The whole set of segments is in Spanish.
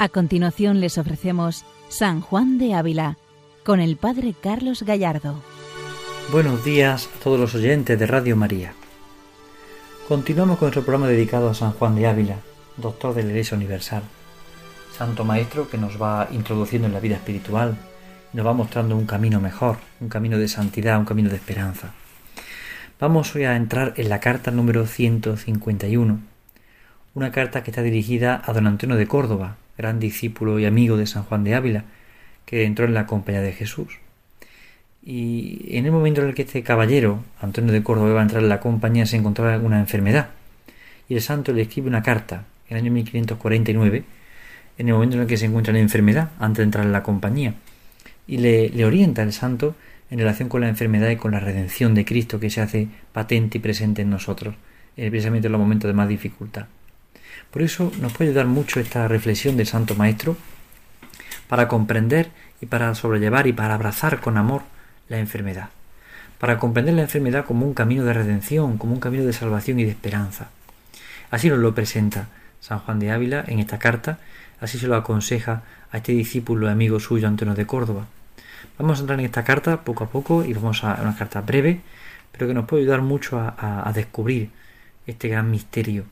A continuación les ofrecemos San Juan de Ávila con el Padre Carlos Gallardo. Buenos días a todos los oyentes de Radio María. Continuamos con nuestro programa dedicado a San Juan de Ávila, doctor de la Iglesia Universal, santo maestro que nos va introduciendo en la vida espiritual, nos va mostrando un camino mejor, un camino de santidad, un camino de esperanza. Vamos hoy a entrar en la carta número 151, una carta que está dirigida a don Antonio de Córdoba, gran discípulo y amigo de San Juan de Ávila, que entró en la compañía de Jesús. Y en el momento en el que este caballero, Antonio de Córdoba, iba a entrar en la compañía, se encontraba una enfermedad. Y el santo le escribe una carta en el año 1549, en el momento en el que se encuentra en enfermedad, antes de entrar en la compañía. Y le, orienta el santo en relación con la enfermedad y con la redención de Cristo que se hace patente y presente en nosotros, precisamente en los momentos de más dificultad. Por eso nos puede ayudar mucho esta reflexión del Santo Maestro para comprender y para sobrellevar y para abrazar con amor la enfermedad, para comprender la enfermedad como un camino de redención, como un camino de salvación y de esperanza. Así nos lo presenta San Juan de Ávila en esta carta, así se lo aconseja a este discípulo y amigo suyo Antonio de Córdoba. Vamos a entrar en esta carta poco a poco y vamos a una carta breve, pero que nos puede ayudar mucho a, a descubrir este gran misterio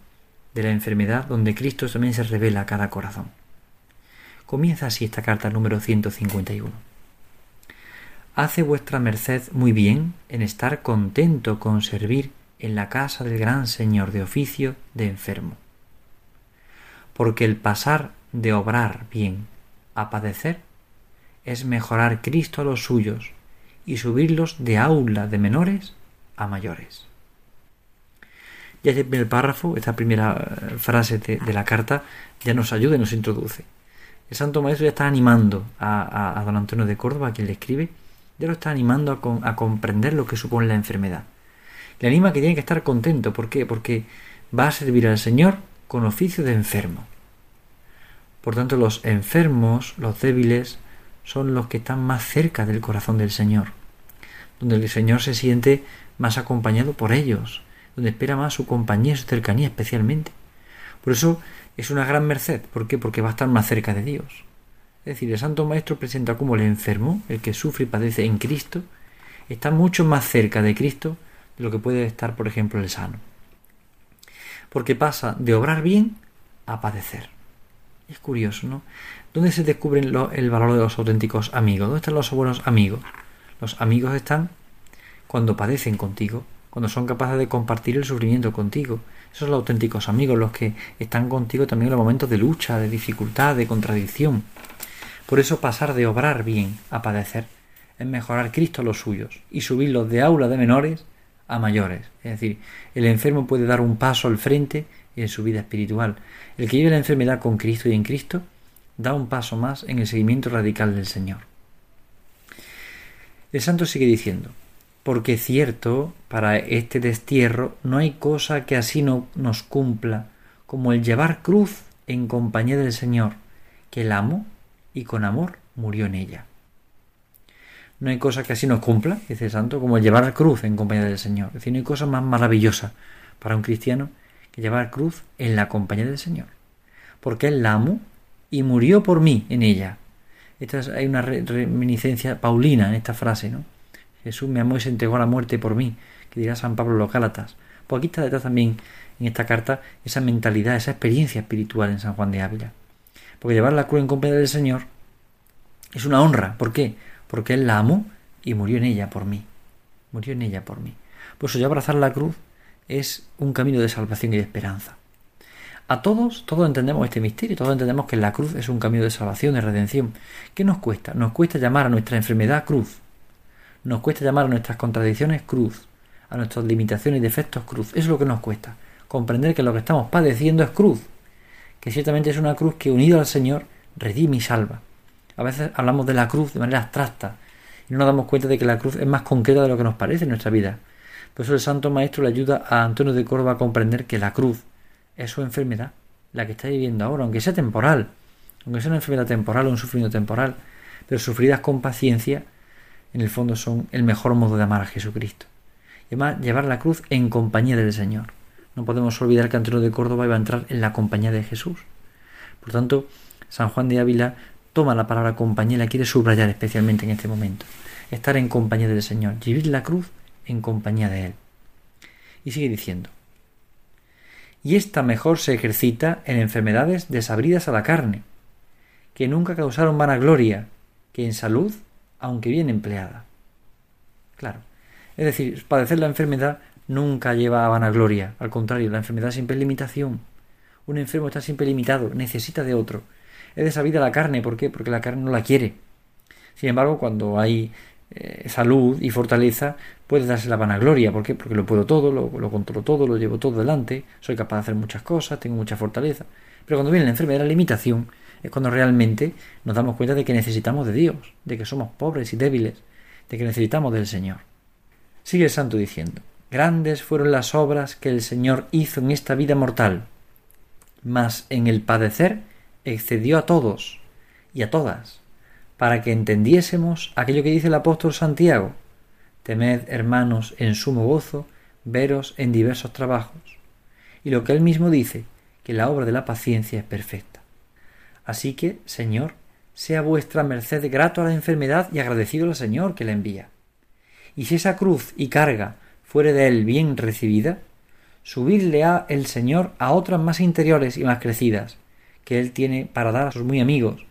de la enfermedad donde Cristo también se revela a cada corazón. Comienza así esta carta número 151. Hace vuestra merced muy bien en estar contento con servir en la casa del gran Señor de oficio de enfermo. Porque el pasar de obrar bien a padecer es mejorar Cristo a los suyos y subirlos de aula de menores a mayores. Ya este primer párrafo, esta primera eh, frase de, la carta, ya nos ayuda y nos introduce. El Santo Maestro ya está animando a, don Antonio de Córdoba, a quien le escribe, ya lo está animando a, comprender lo que supone la enfermedad. Le anima que tiene que estar contento. ¿Por qué? Porque va a servir al Señor con oficio de enfermo. Por tanto, los enfermos, los débiles, son los que están más cerca del corazón del Señor, donde el Señor se siente más acompañado por ellos, donde espera más su compañía su cercanía especialmente. Por eso es una gran merced. ¿Por qué? Porque va a estar más cerca de Dios. Es decir, el Santo Maestro presenta como el enfermo, el que sufre y padece en Cristo, está mucho más cerca de Cristo de lo que puede estar, por ejemplo, el sano. Porque pasa de obrar bien a padecer. Es curioso, ¿no? ¿Dónde se descubre el valor de los auténticos amigos? ¿Dónde están los buenos amigos? Los amigos están cuando padecen contigo, cuando son capaces de compartir el sufrimiento contigo. Esos son los auténticos amigos, los que están contigo también en los momentos de lucha, de dificultad, de contradicción. Por eso pasar de obrar bien a padecer es mejorar Cristo a los suyos y subirlos de aula de menores a mayores. Es decir, el enfermo puede dar un paso al frente en su vida espiritual. El que vive la enfermedad con Cristo y en Cristo da un paso más en el seguimiento radical del Señor. El santo sigue diciendo, porque cierto, para este destierro no hay cosa que así no nos cumpla como el llevar cruz en compañía del Señor, que el amo y con amor murió en ella. No hay cosa que así nos cumpla, dice el santo, como el llevar cruz en compañía del Señor. Es decir, no hay cosa más maravillosa para un cristiano que llevar cruz en la compañía del Señor. Porque Él la amó y murió por mí en ella. Esta es, hay una reminiscencia paulina en esta frase, ¿no? Jesús me amó y se entregó a la muerte por mí, que dirá San Pablo los Gálatas. Pues aquí está detrás también en esta carta esa mentalidad, esa experiencia espiritual en San Juan de Ávila. Porque llevar la cruz en compañía del Señor es una honra. ¿Por qué? Porque Él la amó y murió en ella por mí. Murió en ella por mí. Por eso ya abrazar la cruz es un camino de salvación y de esperanza. A todos, todos entendemos este misterio, todos entendemos que la cruz es un camino de salvación, de redención. ¿Qué nos cuesta? Nos cuesta llamar a nuestra enfermedad cruz. Nos cuesta llamar a nuestras contradicciones cruz, a nuestras limitaciones y defectos cruz. Eso es lo que nos cuesta. Comprender que lo que estamos padeciendo es cruz, que ciertamente es una cruz que unida al Señor redime y salva. A veces hablamos de la cruz de manera abstracta y no nos damos cuenta de que la cruz es más concreta de lo que nos parece en nuestra vida. Por eso el Santo Maestro le ayuda a Antonio de Córdoba a comprender que la cruz es su enfermedad, la que está viviendo ahora, aunque sea temporal, aunque sea una enfermedad temporal o un sufrimiento temporal, pero sufridas con paciencia en el fondo son el mejor modo de amar a Jesucristo. Además llevar la cruz en compañía del Señor. No podemos olvidar que Antonio de Córdoba iba a entrar en la compañía de Jesús. Por tanto, San Juan de Ávila toma la palabra compañía y la quiere subrayar especialmente en este momento. Estar en compañía del Señor, vivir la cruz en compañía de Él. Y sigue diciendo, y esta mejor se ejercita en enfermedades desabridas a la carne, que nunca causaron vanagloria, que en salud, aunque bien empleada. Claro, es decir, padecer la enfermedad nunca lleva a vanagloria, al contrario, la enfermedad siempre es limitación. Un enfermo está siempre limitado, necesita de otro. Es desabida la carne, ¿por qué? Porque la carne no la quiere. Sin embargo, cuando hay eh, salud y fortaleza, puede darse la vanagloria. ¿Por qué? Porque lo puedo todo, lo, lo, controlo todo, lo llevo todo delante, soy capaz de hacer muchas cosas, tengo mucha fortaleza. Pero cuando viene la enfermedad, la limitación, es cuando realmente nos damos cuenta de que necesitamos de Dios, de que somos pobres y débiles, de que necesitamos del Señor. Sigue el santo diciendo, grandes fueron las obras que el Señor hizo en esta vida mortal, mas en el padecer excedió a todos y a todas, para que entendiésemos aquello que dice el apóstol Santiago, temed, hermanos, en sumo gozo, veros en diversos trabajos, y lo que él mismo dice, que la obra de la paciencia es perfecta. Así que, Señor, sea vuestra merced grato a la enfermedad y agradecido al Señor que la envía. Y si esa cruz y carga fuere de él bien recibida, subirle a el Señor a otras más interiores y más crecidas, que él tiene para dar a sus muy amigos,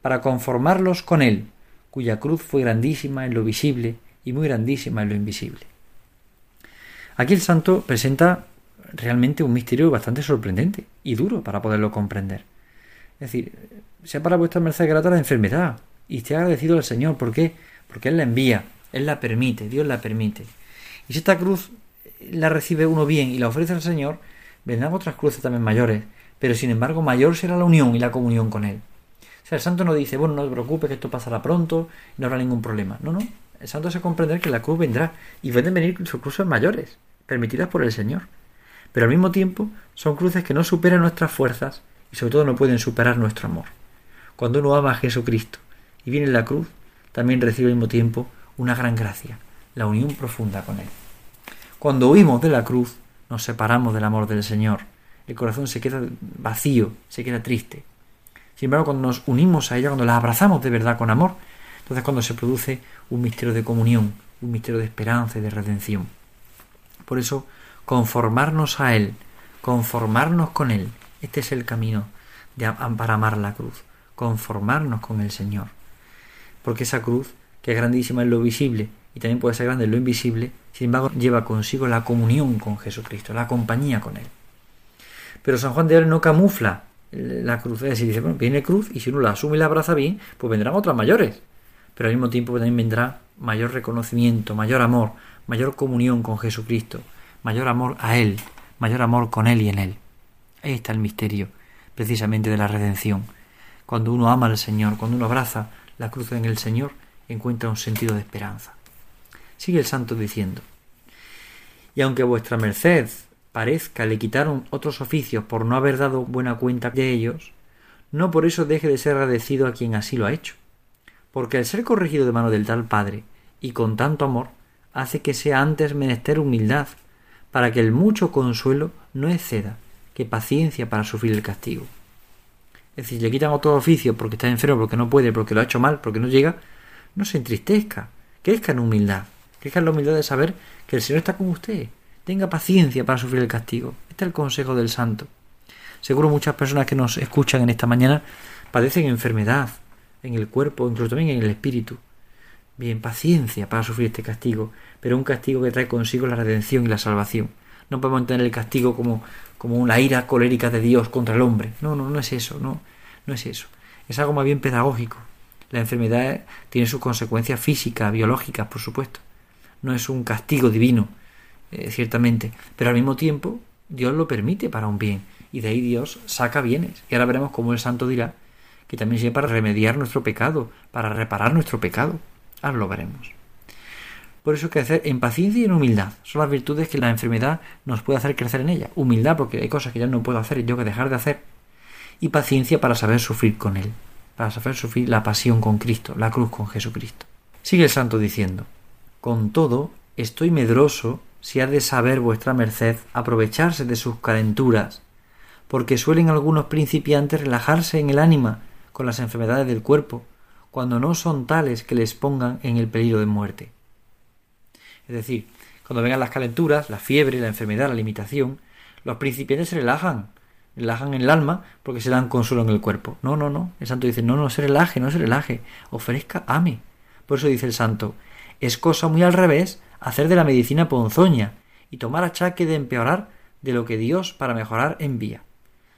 para conformarlos con él, cuya cruz fue grandísima en lo visible y muy grandísima en lo invisible. Aquí el santo presenta realmente un misterio bastante sorprendente y duro para poderlo comprender. Es decir, sea para vuestra merced grata la enfermedad y esté agradecido al Señor. ¿Por qué? Porque Él la envía, Él la permite, Dios la permite. Y si esta cruz la recibe uno bien y la ofrece al Señor, vendrán otras cruces también mayores, pero sin embargo mayor será la unión y la comunión con Él. O sea, el santo no dice, bueno, no te preocupes, que esto pasará pronto no habrá ningún problema. No, no. El santo se comprender que la cruz vendrá y pueden venir sus cruces mayores, permitidas por el Señor. Pero al mismo tiempo son cruces que no superan nuestras fuerzas y sobre todo no pueden superar nuestro amor. Cuando uno ama a Jesucristo y viene en la cruz, también recibe al mismo tiempo una gran gracia, la unión profunda con Él. Cuando huimos de la cruz, nos separamos del amor del Señor. El corazón se queda vacío, se queda triste. Sin embargo, cuando nos unimos a ella, cuando la abrazamos de verdad con amor, entonces cuando se produce un misterio de comunión, un misterio de esperanza y de redención. Por eso, conformarnos a Él, conformarnos con Él, este es el camino de, para amar la cruz, conformarnos con el Señor. Porque esa cruz, que es grandísima en lo visible y también puede ser grande en lo invisible, sin embargo lleva consigo la comunión con Jesucristo, la compañía con Él. Pero San Juan de Ávila no camufla la cruz, es decir, dice, bueno, viene cruz y si uno la asume y la abraza bien, pues vendrán otras mayores. Pero al mismo tiempo también vendrá mayor reconocimiento, mayor amor, mayor comunión con Jesucristo, mayor amor a Él, mayor amor con Él y en Él. Ahí está el misterio, precisamente, de la redención. Cuando uno ama al Señor, cuando uno abraza la cruz en el Señor, encuentra un sentido de esperanza. Sigue el santo diciendo, y aunque vuestra merced parezca le quitaron otros oficios por no haber dado buena cuenta de ellos, no por eso deje de ser agradecido a quien así lo ha hecho, porque al ser corregido de mano del tal Padre y con tanto amor, hace que sea antes menester humildad, para que el mucho consuelo no exceda que paciencia para sufrir el castigo. Es decir, le quitan otro oficio porque está enfermo, porque no puede, porque lo ha hecho mal, porque no llega, no se entristezca, crezca en humildad, crezca en la humildad de saber que el Señor está con usted, tenga paciencia para sufrir el castigo. Este es el consejo del santo. Seguro muchas personas que nos escuchan en esta mañana padecen enfermedad en el cuerpo, incluso también en el espíritu. Bien, paciencia para sufrir este castigo, pero un castigo que trae consigo la redención y la salvación. No podemos entender el castigo como, como una ira colérica de Dios contra el hombre. No, no, no es eso, no, no es eso. Es algo más bien pedagógico. La enfermedad tiene sus consecuencias físicas, biológicas, por supuesto. No es un castigo divino, eh, ciertamente, pero al mismo tiempo Dios lo permite para un bien y de ahí Dios saca bienes. Y ahora veremos cómo el santo dirá que también sirve para remediar nuestro pecado, para reparar nuestro pecado. Ahora lo veremos. Por eso hacer en paciencia y en humildad. Son las virtudes que la enfermedad nos puede hacer crecer en ella. Humildad porque hay cosas que ya no puedo hacer y tengo que dejar de hacer. Y paciencia para saber sufrir con Él. Para saber sufrir la pasión con Cristo, la cruz con Jesucristo. Sigue el santo diciendo, Con todo, estoy medroso si ha de saber vuestra merced aprovecharse de sus calenturas, porque suelen algunos principiantes relajarse en el ánima con las enfermedades del cuerpo, cuando no son tales que les pongan en el peligro de muerte. Es decir, cuando vengan las calenturas, la fiebre, la enfermedad, la limitación, los principiantes se relajan, relajan el alma porque se dan consuelo en el cuerpo. No, no, no. El santo dice, no, no se relaje, no se relaje. Ofrezca, ame. Por eso dice el santo, es cosa muy al revés hacer de la medicina ponzoña y tomar achaque de empeorar de lo que Dios para mejorar envía.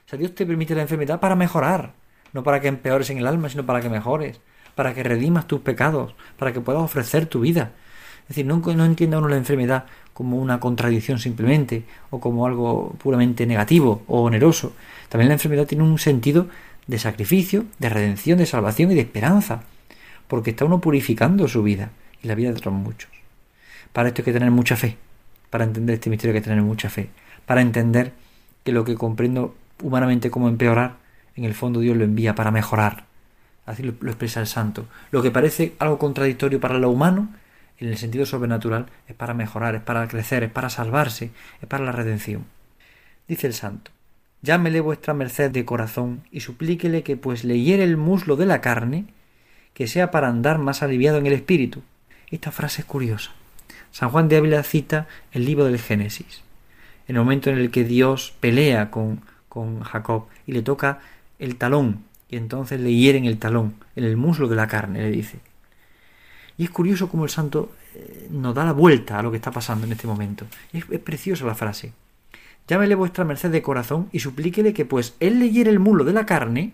O sea, Dios te permite la enfermedad para mejorar, no para que empeores en el alma, sino para que mejores, para que redimas tus pecados, para que puedas ofrecer tu vida. Es decir, no, no entienda uno la enfermedad como una contradicción simplemente, o como algo puramente negativo o oneroso. También la enfermedad tiene un sentido de sacrificio, de redención, de salvación y de esperanza, porque está uno purificando su vida y la vida de otros muchos. Para esto hay que tener mucha fe, para entender este misterio hay que tener mucha fe, para entender que lo que comprendo humanamente como empeorar, en el fondo Dios lo envía para mejorar. Así lo, lo expresa el santo. Lo que parece algo contradictorio para lo humano, en el sentido sobrenatural, es para mejorar, es para crecer, es para salvarse, es para la redención. Dice el santo, llámele vuestra merced de corazón y suplíquele que pues le hiere el muslo de la carne, que sea para andar más aliviado en el espíritu. Esta frase es curiosa. San Juan de Ávila cita el libro del Génesis, el momento en el que Dios pelea con, con Jacob y le toca el talón, y entonces le hieren el talón, en el muslo de la carne, le dice. Y es curioso cómo el santo eh, nos da la vuelta a lo que está pasando en este momento. Es, preciosa la frase. Llámele vuestra merced de corazón y suplíquele que pues él le el muslo de la carne,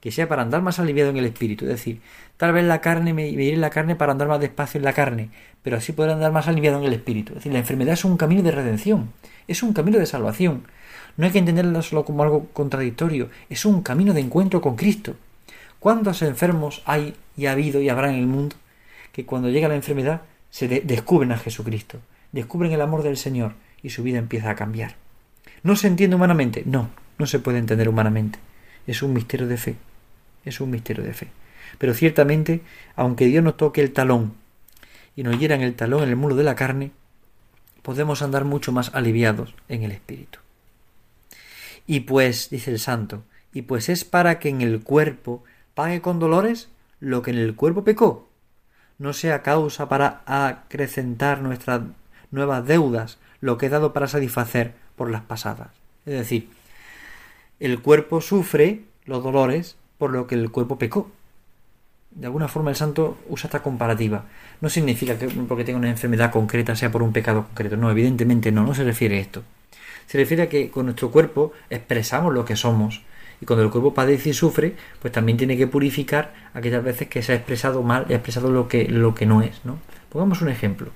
que sea para andar más aliviado en el espíritu. Es decir, tal vez la carne me, me la carne para andar más despacio en la carne, pero así podrá andar más aliviado en el espíritu. Es decir, la enfermedad es un camino de redención, es un camino de salvación. No hay que entenderla solo como algo contradictorio, es un camino de encuentro con Cristo. ¿Cuántos enfermos hay y ha habido y habrá en el mundo que cuando llega la enfermedad se de descubren a Jesucristo, descubren el amor del Señor y su vida empieza a cambiar? ¿No se entiende humanamente? No, no se puede entender humanamente. Es un misterio de fe. Es un misterio de fe. Pero ciertamente, aunque Dios nos toque el talón y nos hiera en el talón, en el muro de la carne, podemos andar mucho más aliviados en el espíritu. Y pues, dice el santo, y pues es para que en el cuerpo pague con dolores lo que en el cuerpo pecó, no sea causa para acrecentar nuestras nuevas deudas, lo que he dado para satisfacer por las pasadas. Es decir, el cuerpo sufre los dolores por lo que el cuerpo pecó. De alguna forma el santo usa esta comparativa. No significa que porque tenga una enfermedad concreta sea por un pecado concreto. No, evidentemente no, no se refiere a esto. Se refiere a que con nuestro cuerpo expresamos lo que somos. Y cuando el cuerpo padece y sufre, pues también tiene que purificar aquellas veces que se ha expresado mal y ha expresado lo que, lo que no es. ¿no? Pongamos un ejemplo.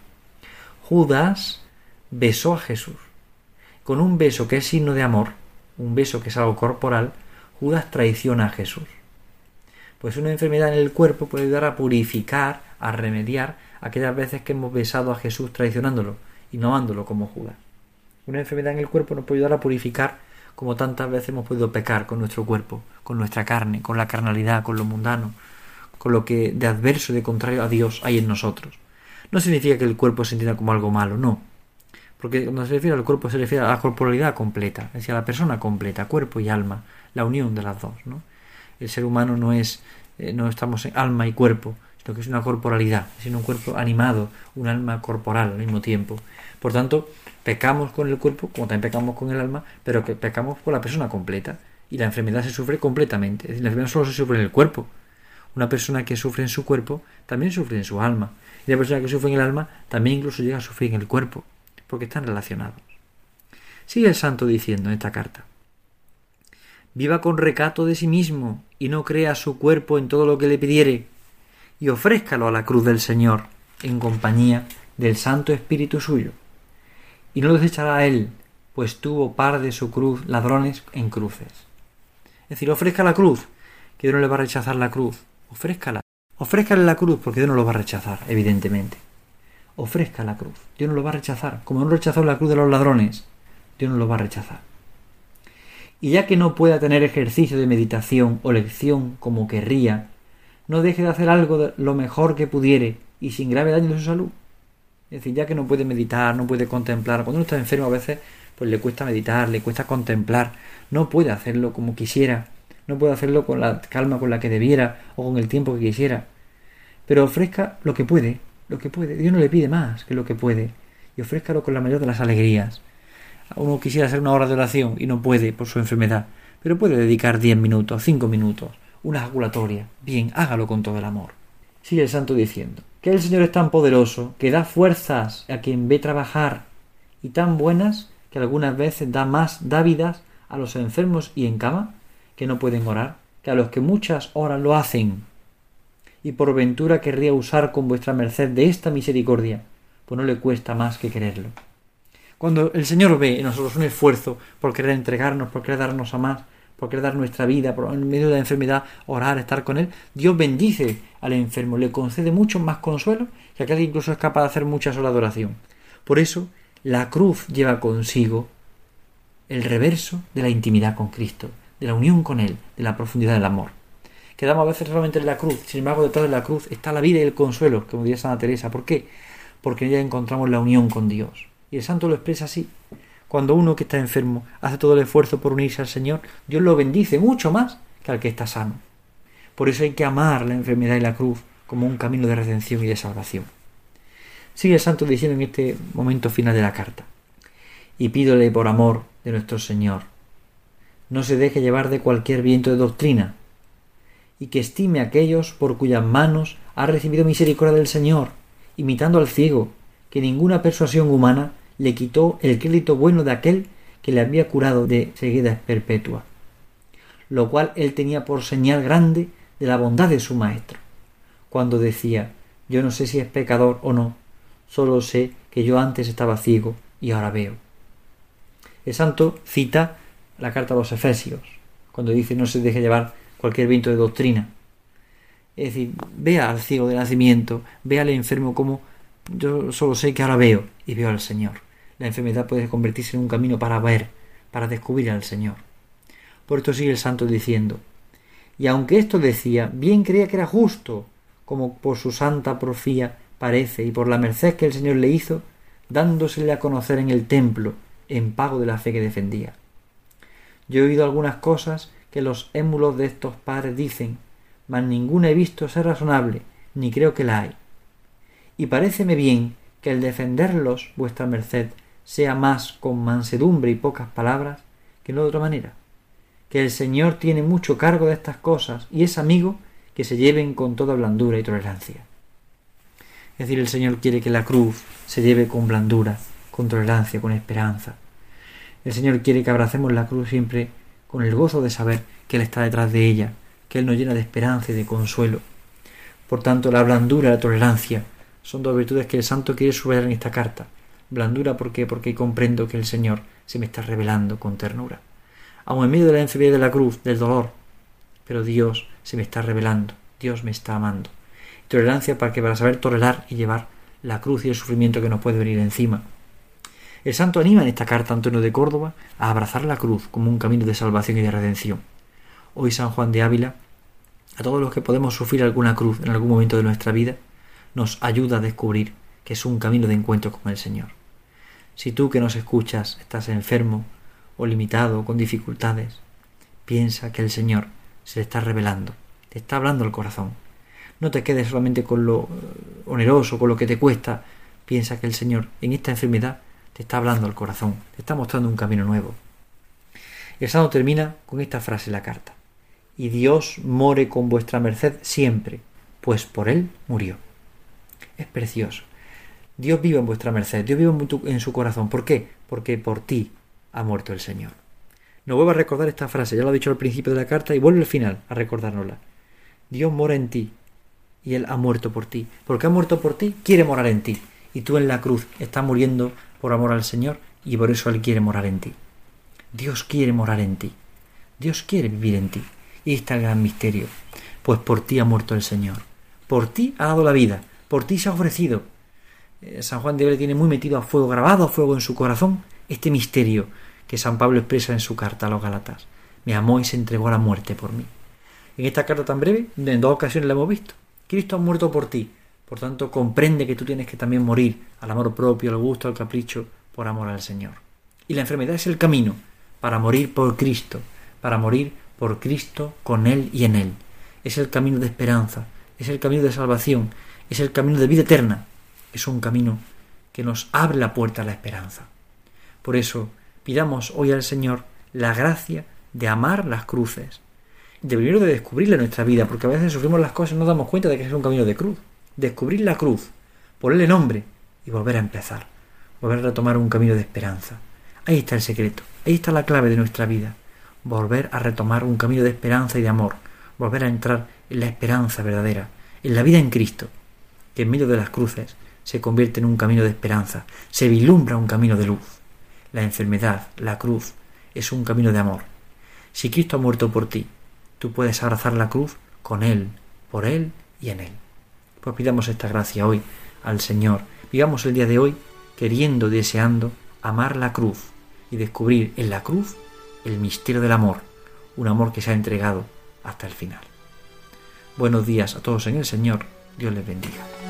Judas besó a Jesús. Con un beso que es signo de amor, un beso que es algo corporal, Judas traiciona a Jesús. Pues una enfermedad en el cuerpo puede ayudar a purificar, a remediar aquellas veces que hemos besado a Jesús traicionándolo y no amándolo como Judas. Una enfermedad en el cuerpo nos puede ayudar a purificar como tantas veces hemos podido pecar con nuestro cuerpo, con nuestra carne, con la carnalidad, con lo mundano, con lo que de adverso y de contrario a Dios hay en nosotros. No significa que el cuerpo se entienda como algo malo, no. Porque cuando se refiere al cuerpo se refiere a la corporalidad completa, es decir, a la persona completa, cuerpo y alma, la unión de las dos. ¿no? El ser humano no es, eh, no estamos en alma y cuerpo, sino que es una corporalidad, sino un cuerpo animado, un alma corporal al mismo tiempo. Por tanto, pecamos con el cuerpo, como también pecamos con el alma, pero que pecamos con la persona completa. Y la enfermedad se sufre completamente. Es decir, la enfermedad solo se sufre en el cuerpo. Una persona que sufre en su cuerpo también sufre en su alma. Y la persona que sufre en el alma también incluso llega a sufrir en el cuerpo, porque están relacionados. Sigue el santo diciendo en esta carta. Viva con recato de sí mismo y no crea su cuerpo en todo lo que le pidiere, y ofrézcalo a la cruz del Señor en compañía del Santo Espíritu suyo. Y no lo desechará a él, pues tuvo par de su cruz ladrones en cruces. Es decir, ofrezca la cruz, que Dios no le va a rechazar la cruz. Ofrézcala. Ofrézcale la cruz, porque Dios no lo va a rechazar, evidentemente. Ofrezca la cruz. Dios no lo va a rechazar. Como no rechazó la cruz de los ladrones, Dios no lo va a rechazar. Y ya que no pueda tener ejercicio de meditación o lección como querría, no deje de hacer algo lo mejor que pudiere y sin grave daño de su salud. Es decir, ya que no puede meditar, no puede contemplar, cuando uno está enfermo a veces pues le cuesta meditar, le cuesta contemplar, no puede hacerlo como quisiera, no puede hacerlo con la calma con la que debiera o con el tiempo que quisiera. Pero ofrezca lo que puede, lo que puede. Dios no le pide más que lo que puede. Y ofrézcalo con la mayor de las alegrías. Uno quisiera hacer una hora de oración y no puede por su enfermedad, pero puede dedicar diez minutos, cinco minutos, una ejaculatoria. Bien, hágalo con todo el amor. Sigue el santo diciendo que el Señor es tan poderoso que da fuerzas a quien ve trabajar y tan buenas que algunas veces da más dávidas a los enfermos y en cama que no pueden orar que a los que muchas horas lo hacen. Y por ventura querría usar con vuestra merced de esta misericordia, pues no le cuesta más que quererlo. Cuando el Señor ve en nosotros un esfuerzo por querer entregarnos, por querer darnos a más, por querer dar nuestra vida, por en medio de la enfermedad, orar, estar con Él, Dios bendice al enfermo, le concede mucho más consuelo que aquel que incluso es capaz de hacer muchas horas de oración. Por eso, la cruz lleva consigo el reverso de la intimidad con Cristo, de la unión con Él, de la profundidad del amor. Quedamos a veces solamente en la cruz, sin embargo detrás de la cruz está la vida y el consuelo, como diría Santa Teresa. ¿Por qué? Porque en ella encontramos la unión con Dios. Y el santo lo expresa así. Cuando uno que está enfermo hace todo el esfuerzo por unirse al Señor, Dios lo bendice mucho más que al que está sano. Por eso hay que amar la enfermedad y la cruz como un camino de redención y de salvación. Sigue el santo diciendo en este momento final de la carta. Y pídole por amor de nuestro Señor. No se deje llevar de cualquier viento de doctrina, y que estime a aquellos por cuyas manos ha recibido misericordia del Señor, imitando al ciego, que ninguna persuasión humana le quitó el crédito bueno de aquel que le había curado de ceguedad perpetua, lo cual él tenía por señal grande de la bondad de su maestro, cuando decía yo no sé si es pecador o no, solo sé que yo antes estaba ciego y ahora veo. El santo cita la carta a los Efesios, cuando dice no se deje llevar cualquier viento de doctrina. Es decir, vea al ciego de nacimiento, vea al enfermo como yo solo sé que ahora veo y veo al Señor. La enfermedad puede convertirse en un camino para ver, para descubrir al Señor. Por esto sigue el santo diciendo, y aunque esto decía, bien creía que era justo, como por su santa profía parece, y por la merced que el Señor le hizo, dándosele a conocer en el templo, en pago de la fe que defendía. Yo he oído algunas cosas que los émulos de estos padres dicen, mas ninguna he visto ser razonable, ni creo que la hay. Y paréceme bien que el defenderlos, vuestra merced, sea más con mansedumbre y pocas palabras que no de otra manera. Que el Señor tiene mucho cargo de estas cosas y es amigo que se lleven con toda blandura y tolerancia. Es decir, el Señor quiere que la cruz se lleve con blandura, con tolerancia, con esperanza. El Señor quiere que abracemos la cruz siempre con el gozo de saber que Él está detrás de ella, que Él nos llena de esperanza y de consuelo. Por tanto, la blandura y la tolerancia son dos virtudes que el santo quiere subrayar en esta carta. Blandura, ¿por qué? Porque comprendo que el Señor se me está revelando con ternura. Aun en medio de la enfermedad de la cruz, del dolor, pero Dios se me está revelando, Dios me está amando. Tolerancia para que para saber tolerar y llevar la cruz y el sufrimiento que nos puede venir encima. El santo anima en esta carta a Antonio de Córdoba a abrazar la cruz como un camino de salvación y de redención. Hoy San Juan de Ávila, a todos los que podemos sufrir alguna cruz en algún momento de nuestra vida, nos ayuda a descubrir que es un camino de encuentro con el Señor. Si tú que nos escuchas estás enfermo o limitado con dificultades, piensa que el Señor se le está revelando, te está hablando el corazón. No te quedes solamente con lo eh, oneroso, con lo que te cuesta. Piensa que el Señor en esta enfermedad te está hablando el corazón, te está mostrando un camino nuevo. El santo termina con esta frase la carta. Y Dios more con vuestra merced siempre, pues por él murió. Es precioso. Dios vive en vuestra merced, Dios vive en su corazón. ¿Por qué? Porque por ti ha muerto el Señor. No vuelvo a recordar esta frase, ya lo he dicho al principio de la carta y vuelve al final a recordárnosla. Dios mora en ti y Él ha muerto por ti. Porque ha muerto por ti, quiere morar en ti. Y tú en la cruz estás muriendo por amor al Señor y por eso Él quiere morar en ti. Dios quiere morar en ti. Dios quiere vivir en ti. Y está el gran misterio. Pues por ti ha muerto el Señor. Por ti ha dado la vida. Por ti se ha ofrecido. Eh, San Juan de Ávila tiene muy metido a fuego, grabado a fuego en su corazón, este misterio que San Pablo expresa en su carta a los Galatas. Me amó y se entregó a la muerte por mí. En esta carta tan breve, en dos ocasiones la hemos visto. Cristo ha muerto por ti. Por tanto, comprende que tú tienes que también morir al amor propio, al gusto, al capricho, por amor al Señor. Y la enfermedad es el camino para morir por Cristo, para morir por Cristo, con Él y en Él. Es el camino de esperanza, es el camino de salvación, es el camino de vida eterna. Es un camino que nos abre la puerta a la esperanza. Por eso, pidamos hoy al Señor la gracia de amar las cruces, de primero de descubrirla nuestra vida, porque a veces sufrimos las cosas y no damos cuenta de que es un camino de cruz. Descubrir la cruz, ponerle nombre y volver a empezar, volver a retomar un camino de esperanza. Ahí está el secreto, ahí está la clave de nuestra vida, volver a retomar un camino de esperanza y de amor, volver a entrar en la esperanza verdadera, en la vida en Cristo, que en medio de las cruces se convierte en un camino de esperanza, se vislumbra un camino de luz. La enfermedad, la cruz, es un camino de amor. Si Cristo ha muerto por ti, tú puedes abrazar la cruz con Él, por Él y en Él. Pues pidamos esta gracia hoy al Señor. Vivamos el día de hoy queriendo, deseando amar la cruz y descubrir en la cruz el misterio del amor, un amor que se ha entregado hasta el final. Buenos días a todos en el Señor. Dios les bendiga.